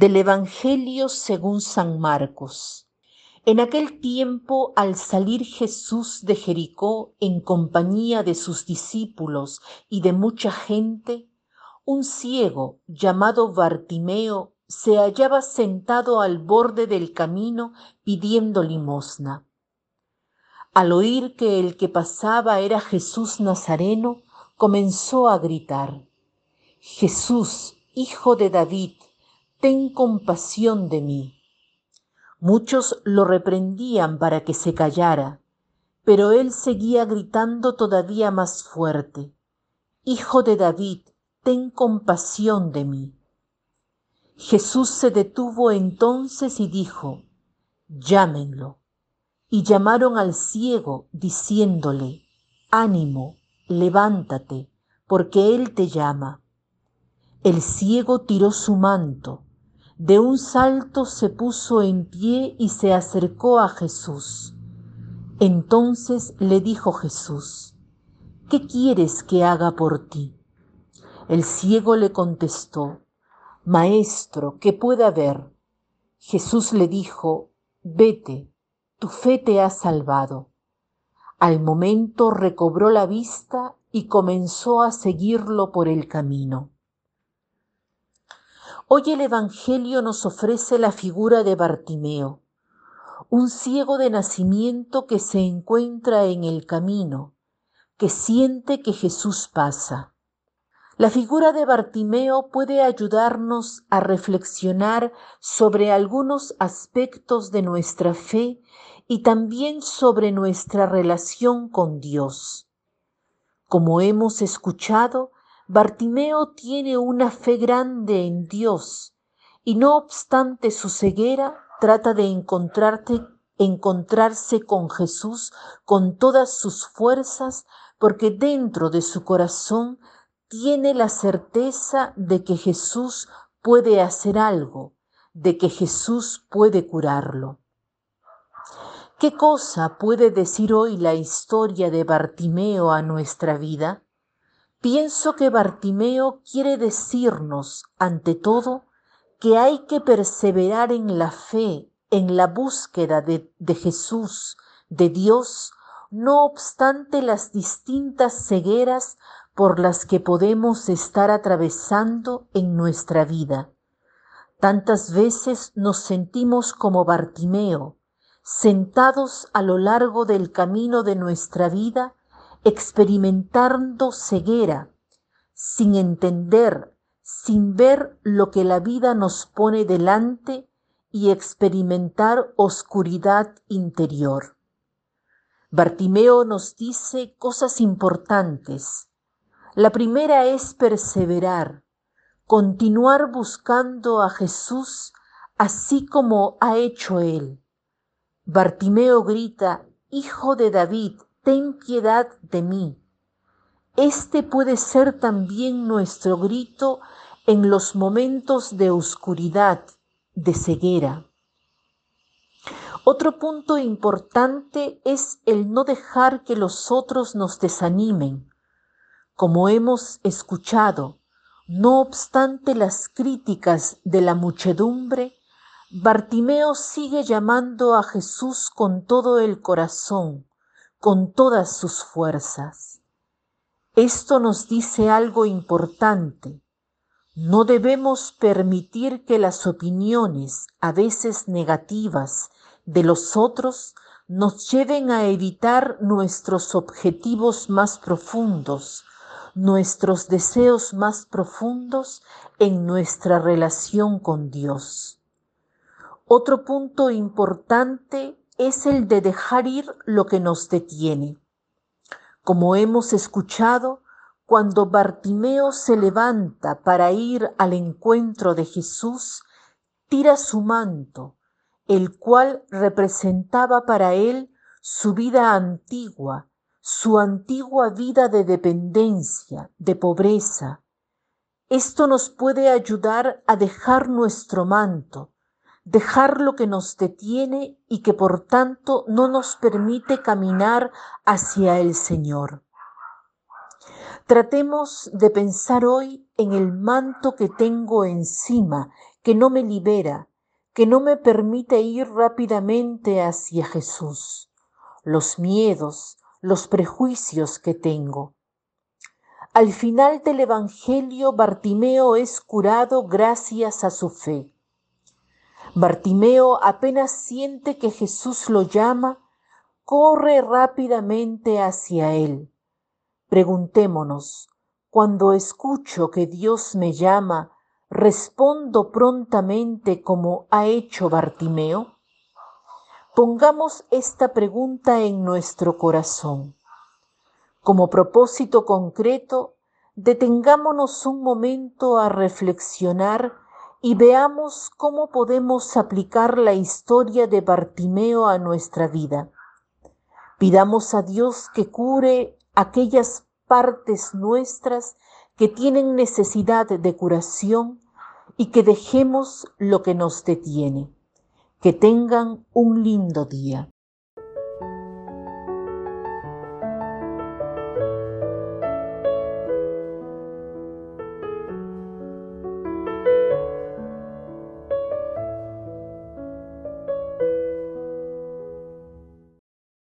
Del Evangelio según San Marcos. En aquel tiempo, al salir Jesús de Jericó en compañía de sus discípulos y de mucha gente, un ciego llamado Bartimeo se hallaba sentado al borde del camino pidiendo limosna. Al oír que el que pasaba era Jesús Nazareno, comenzó a gritar, Jesús, hijo de David, ten compasión de mí. Muchos lo reprendían para que se callara, pero él seguía gritando todavía más fuerte, Hijo de David, ten compasión de mí. Jesús se detuvo entonces y dijo, Llámenlo. Y llamaron al ciego, diciéndole, Ánimo, levántate, porque él te llama. El ciego tiró su manto, de un salto se puso en pie y se acercó a Jesús. Entonces le dijo Jesús, ¿qué quieres que haga por ti? El ciego le contestó, Maestro, que pueda ver. Jesús le dijo, Vete, tu fe te ha salvado. Al momento recobró la vista y comenzó a seguirlo por el camino. Hoy el Evangelio nos ofrece la figura de Bartimeo, un ciego de nacimiento que se encuentra en el camino, que siente que Jesús pasa. La figura de Bartimeo puede ayudarnos a reflexionar sobre algunos aspectos de nuestra fe y también sobre nuestra relación con Dios. Como hemos escuchado, Bartimeo tiene una fe grande en Dios y no obstante su ceguera trata de encontrarse con Jesús con todas sus fuerzas porque dentro de su corazón tiene la certeza de que Jesús puede hacer algo, de que Jesús puede curarlo. ¿Qué cosa puede decir hoy la historia de Bartimeo a nuestra vida? Pienso que Bartimeo quiere decirnos, ante todo, que hay que perseverar en la fe, en la búsqueda de, Jesús, de Dios, no obstante las distintas cegueras por las que podemos estar atravesando en nuestra vida. Tantas veces nos sentimos como Bartimeo, sentados a lo largo del camino de nuestra vida, experimentando ceguera, sin entender, sin ver lo que la vida nos pone delante y experimentar oscuridad interior. Bartimeo nos dice cosas importantes. La primera es perseverar, continuar buscando a Jesús así como ha hecho él. Bartimeo grita, Hijo de David, ten piedad de mí. Este puede ser también nuestro grito en los momentos de oscuridad, de ceguera. Otro punto importante es el no dejar que los otros nos desanimen. Como hemos escuchado, no obstante las críticas de la muchedumbre, Bartimeo sigue llamando a Jesús con todo el corazón con todas sus fuerzas. Esto nos dice algo importante. No debemos permitir que las opiniones, a veces negativas, de los otros nos lleven a evitar nuestros objetivos más profundos, nuestros deseos más profundos en nuestra relación con Dios. Otro punto importante es el de dejar ir lo que nos detiene. Como hemos escuchado, cuando Bartimeo se levanta para ir al encuentro de Jesús, tira su manto, el cual representaba para él su vida antigua, su antigua vida de dependencia, de pobreza. Esto nos puede ayudar a dejar nuestro manto, dejar lo que nos detiene y que por tanto no nos permite caminar hacia el Señor. Tratemos de pensar hoy en el manto que tengo encima, que no me libera, que no me permite ir rápidamente hacia Jesús, los miedos, los prejuicios que tengo. Al final del Evangelio, Bartimeo es curado gracias a su fe. Bartimeo apenas siente que Jesús lo llama, corre rápidamente hacia él. Preguntémonos, cuando escucho que Dios me llama, ¿respondo prontamente como ha hecho Bartimeo? Pongamos esta pregunta en nuestro corazón. Como propósito concreto, detengámonos un momento a reflexionar y veamos cómo podemos aplicar la historia de Bartimeo a nuestra vida. Pidamos a Dios que cure aquellas partes nuestras que tienen necesidad de curación y que dejemos lo que nos detiene. Que tengan un lindo día.